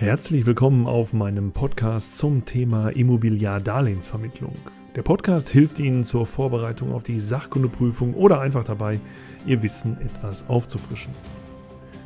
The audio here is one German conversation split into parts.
Herzlich willkommen auf meinem Podcast zum Thema Immobiliardarlehensvermittlung. Der Podcast hilft Ihnen zur Vorbereitung auf die Sachkundeprüfung oder einfach dabei, Ihr Wissen etwas aufzufrischen.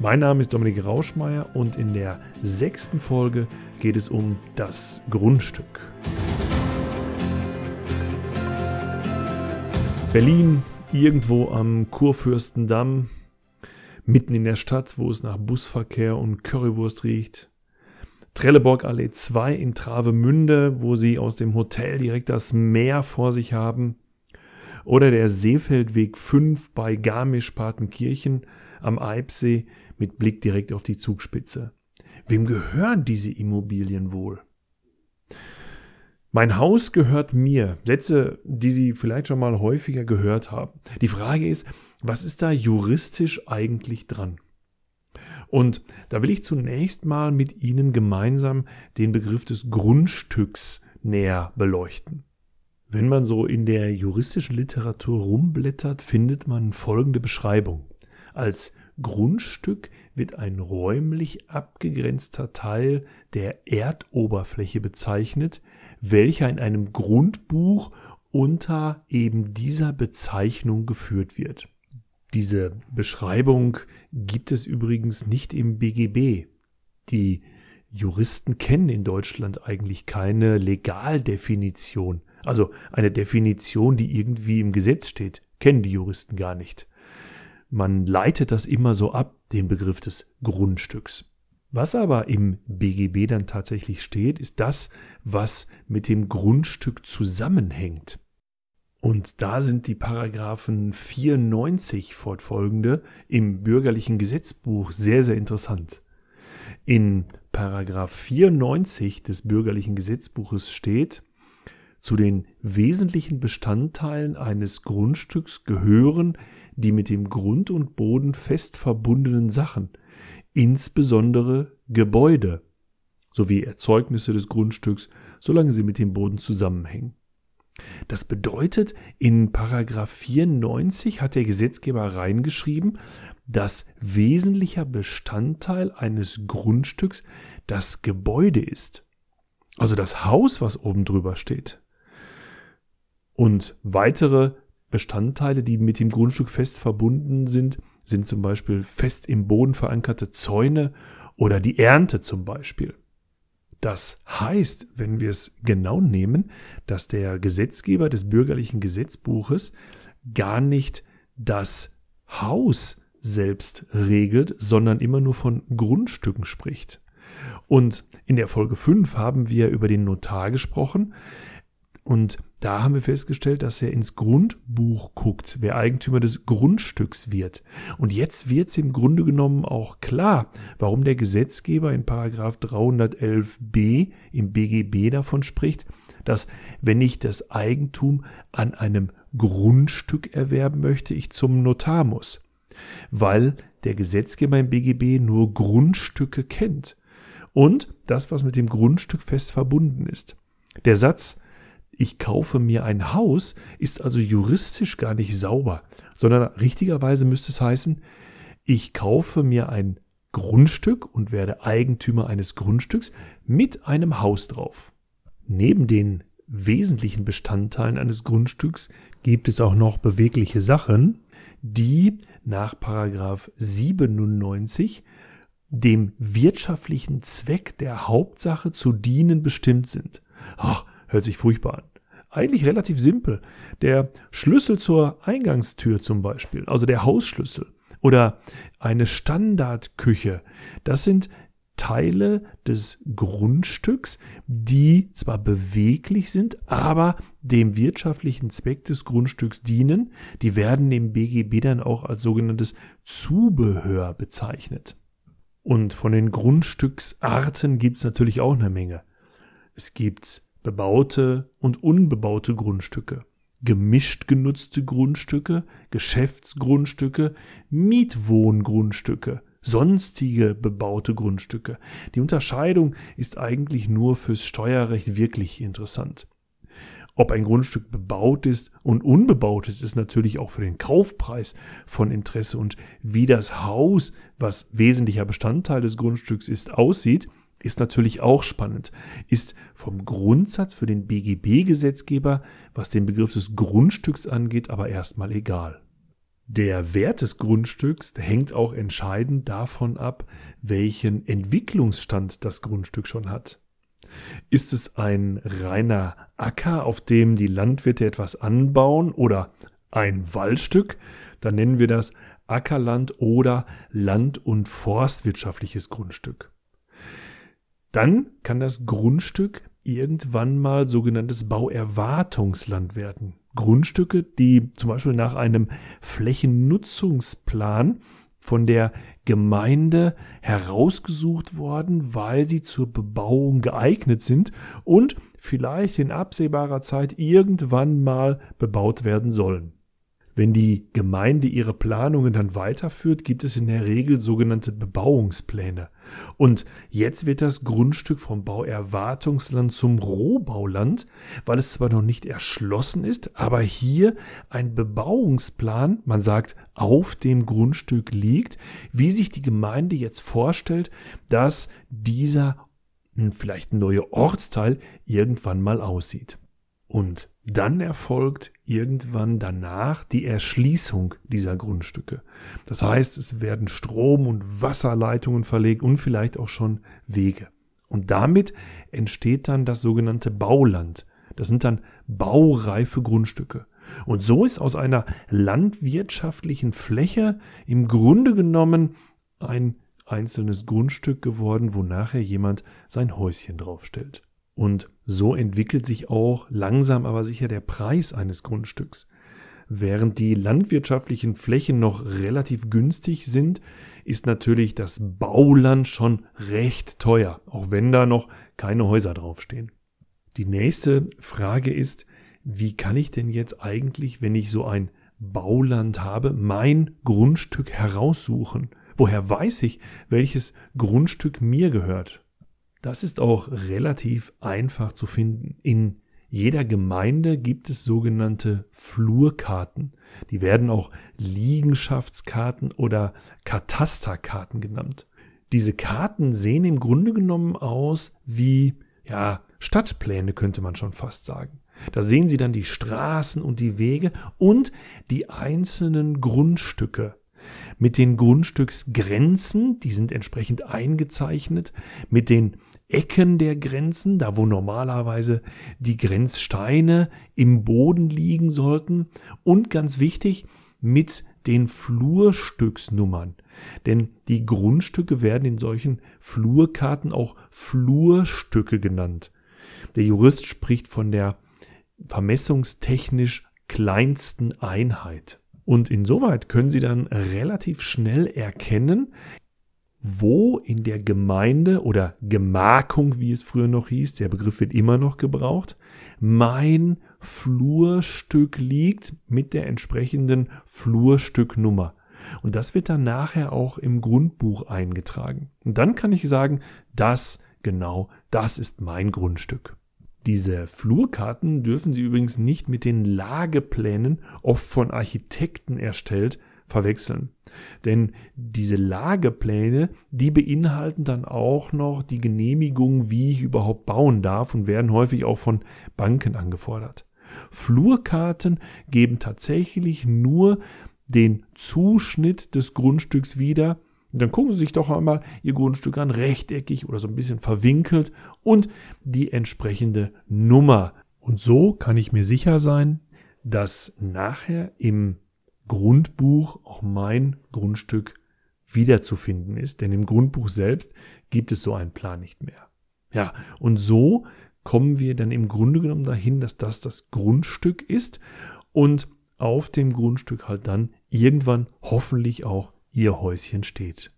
Mein Name ist Dominik Rauschmeier und in der sechsten Folge geht es um das Grundstück. Berlin, irgendwo am Kurfürstendamm, mitten in der Stadt, wo es nach Busverkehr und Currywurst riecht. Trelleborg-Allee 2 in Travemünde, wo sie aus dem Hotel direkt das Meer vor sich haben. Oder der Seefeldweg 5 bei Garmisch-Partenkirchen am Eibsee mit Blick direkt auf die Zugspitze. Wem gehören diese Immobilien wohl? Mein Haus gehört mir. Sätze, die Sie vielleicht schon mal häufiger gehört haben. Die Frage ist, was ist da juristisch eigentlich dran? Und da will ich zunächst mal mit Ihnen gemeinsam den Begriff des Grundstücks näher beleuchten. Wenn man so in der juristischen Literatur rumblättert, findet man folgende Beschreibung. Als Grundstück wird ein räumlich abgegrenzter Teil der Erdoberfläche bezeichnet, welcher in einem Grundbuch unter eben dieser Bezeichnung geführt wird. Diese Beschreibung gibt es übrigens nicht im BGB. Die Juristen kennen in Deutschland eigentlich keine Legaldefinition. Also eine Definition, die irgendwie im Gesetz steht, kennen die Juristen gar nicht. Man leitet das immer so ab, den Begriff des Grundstücks. Was aber im BGB dann tatsächlich steht, ist das, was mit dem Grundstück zusammenhängt. Und da sind die Paragraphen 94 fortfolgende im bürgerlichen Gesetzbuch sehr, sehr interessant. In Paragraph 94 des bürgerlichen Gesetzbuches steht, zu den wesentlichen Bestandteilen eines Grundstücks gehören die mit dem Grund und Boden fest verbundenen Sachen, insbesondere Gebäude, sowie Erzeugnisse des Grundstücks, solange sie mit dem Boden zusammenhängen. Das bedeutet, in Paragraph 94 hat der Gesetzgeber reingeschrieben, dass wesentlicher Bestandteil eines Grundstücks das Gebäude ist. Also das Haus, was oben drüber steht. Und weitere Bestandteile, die mit dem Grundstück fest verbunden sind, sind zum Beispiel fest im Boden verankerte Zäune oder die Ernte zum Beispiel. Das heißt, wenn wir es genau nehmen, dass der Gesetzgeber des bürgerlichen Gesetzbuches gar nicht das Haus selbst regelt, sondern immer nur von Grundstücken spricht. Und in der Folge 5 haben wir über den Notar gesprochen, und da haben wir festgestellt, dass er ins Grundbuch guckt, wer Eigentümer des Grundstücks wird. Und jetzt wird es im Grunde genommen auch klar, warum der Gesetzgeber in Paragraph 311b im BGB davon spricht, dass wenn ich das Eigentum an einem Grundstück erwerben möchte, ich zum Notar muss. Weil der Gesetzgeber im BGB nur Grundstücke kennt. Und das, was mit dem Grundstück fest verbunden ist. Der Satz, ich kaufe mir ein Haus, ist also juristisch gar nicht sauber, sondern richtigerweise müsste es heißen, ich kaufe mir ein Grundstück und werde Eigentümer eines Grundstücks mit einem Haus drauf. Neben den wesentlichen Bestandteilen eines Grundstücks gibt es auch noch bewegliche Sachen, die nach Paragraph 97 dem wirtschaftlichen Zweck der Hauptsache zu dienen bestimmt sind. Ach, Hört sich furchtbar an. Eigentlich relativ simpel. Der Schlüssel zur Eingangstür zum Beispiel, also der Hausschlüssel oder eine Standardküche, das sind Teile des Grundstücks, die zwar beweglich sind, aber dem wirtschaftlichen Zweck des Grundstücks dienen. Die werden im BGB dann auch als sogenanntes Zubehör bezeichnet. Und von den Grundstücksarten gibt es natürlich auch eine Menge. Es gibt bebaute und unbebaute Grundstücke, gemischt genutzte Grundstücke, Geschäftsgrundstücke, Mietwohngrundstücke, sonstige bebaute Grundstücke. Die Unterscheidung ist eigentlich nur fürs Steuerrecht wirklich interessant. Ob ein Grundstück bebaut ist und unbebaut ist, ist natürlich auch für den Kaufpreis von Interesse und wie das Haus, was wesentlicher Bestandteil des Grundstücks ist, aussieht, ist natürlich auch spannend, ist vom Grundsatz für den BGB-Gesetzgeber, was den Begriff des Grundstücks angeht, aber erstmal egal. Der Wert des Grundstücks hängt auch entscheidend davon ab, welchen Entwicklungsstand das Grundstück schon hat. Ist es ein reiner Acker, auf dem die Landwirte etwas anbauen oder ein Waldstück, dann nennen wir das Ackerland oder land- und forstwirtschaftliches Grundstück. Dann kann das Grundstück irgendwann mal sogenanntes Bauerwartungsland werden. Grundstücke, die zum Beispiel nach einem Flächennutzungsplan von der Gemeinde herausgesucht worden, weil sie zur Bebauung geeignet sind und vielleicht in absehbarer Zeit irgendwann mal bebaut werden sollen. Wenn die Gemeinde ihre Planungen dann weiterführt, gibt es in der Regel sogenannte Bebauungspläne. Und jetzt wird das Grundstück vom Bauerwartungsland zum Rohbauland, weil es zwar noch nicht erschlossen ist, aber hier ein Bebauungsplan, man sagt, auf dem Grundstück liegt, wie sich die Gemeinde jetzt vorstellt, dass dieser hm, vielleicht neue Ortsteil irgendwann mal aussieht. Und dann erfolgt irgendwann danach die Erschließung dieser Grundstücke. Das heißt, es werden Strom- und Wasserleitungen verlegt und vielleicht auch schon Wege. Und damit entsteht dann das sogenannte Bauland. Das sind dann baureife Grundstücke. Und so ist aus einer landwirtschaftlichen Fläche im Grunde genommen ein einzelnes Grundstück geworden, wo nachher jemand sein Häuschen draufstellt. Und so entwickelt sich auch langsam aber sicher der Preis eines Grundstücks. Während die landwirtschaftlichen Flächen noch relativ günstig sind, ist natürlich das Bauland schon recht teuer, auch wenn da noch keine Häuser draufstehen. Die nächste Frage ist, wie kann ich denn jetzt eigentlich, wenn ich so ein Bauland habe, mein Grundstück heraussuchen? Woher weiß ich, welches Grundstück mir gehört? Das ist auch relativ einfach zu finden. In jeder Gemeinde gibt es sogenannte Flurkarten. Die werden auch Liegenschaftskarten oder Katasterkarten genannt. Diese Karten sehen im Grunde genommen aus wie, ja, Stadtpläne könnte man schon fast sagen. Da sehen Sie dann die Straßen und die Wege und die einzelnen Grundstücke mit den Grundstücksgrenzen, die sind entsprechend eingezeichnet, mit den Ecken der Grenzen, da wo normalerweise die Grenzsteine im Boden liegen sollten und ganz wichtig mit den Flurstücksnummern. Denn die Grundstücke werden in solchen Flurkarten auch Flurstücke genannt. Der Jurist spricht von der vermessungstechnisch kleinsten Einheit. Und insoweit können Sie dann relativ schnell erkennen, wo in der Gemeinde oder Gemarkung, wie es früher noch hieß, der Begriff wird immer noch gebraucht, mein Flurstück liegt mit der entsprechenden Flurstücknummer. Und das wird dann nachher auch im Grundbuch eingetragen. Und dann kann ich sagen, das genau, das ist mein Grundstück. Diese Flurkarten dürfen Sie übrigens nicht mit den Lageplänen, oft von Architekten erstellt, verwechseln. Denn diese Lagepläne, die beinhalten dann auch noch die Genehmigung, wie ich überhaupt bauen darf und werden häufig auch von Banken angefordert. Flurkarten geben tatsächlich nur den Zuschnitt des Grundstücks wieder. Dann gucken Sie sich doch einmal Ihr Grundstück an, rechteckig oder so ein bisschen verwinkelt und die entsprechende Nummer. Und so kann ich mir sicher sein, dass nachher im Grundbuch auch mein Grundstück wiederzufinden ist, denn im Grundbuch selbst gibt es so einen Plan nicht mehr. Ja, und so kommen wir dann im Grunde genommen dahin, dass das das Grundstück ist und auf dem Grundstück halt dann irgendwann hoffentlich auch ihr Häuschen steht.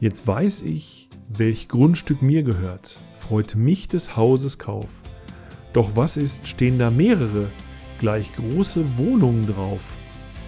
Jetzt weiß ich, welch Grundstück mir gehört, freut mich des Hauses Kauf. Doch was ist, stehen da mehrere, gleich große Wohnungen drauf?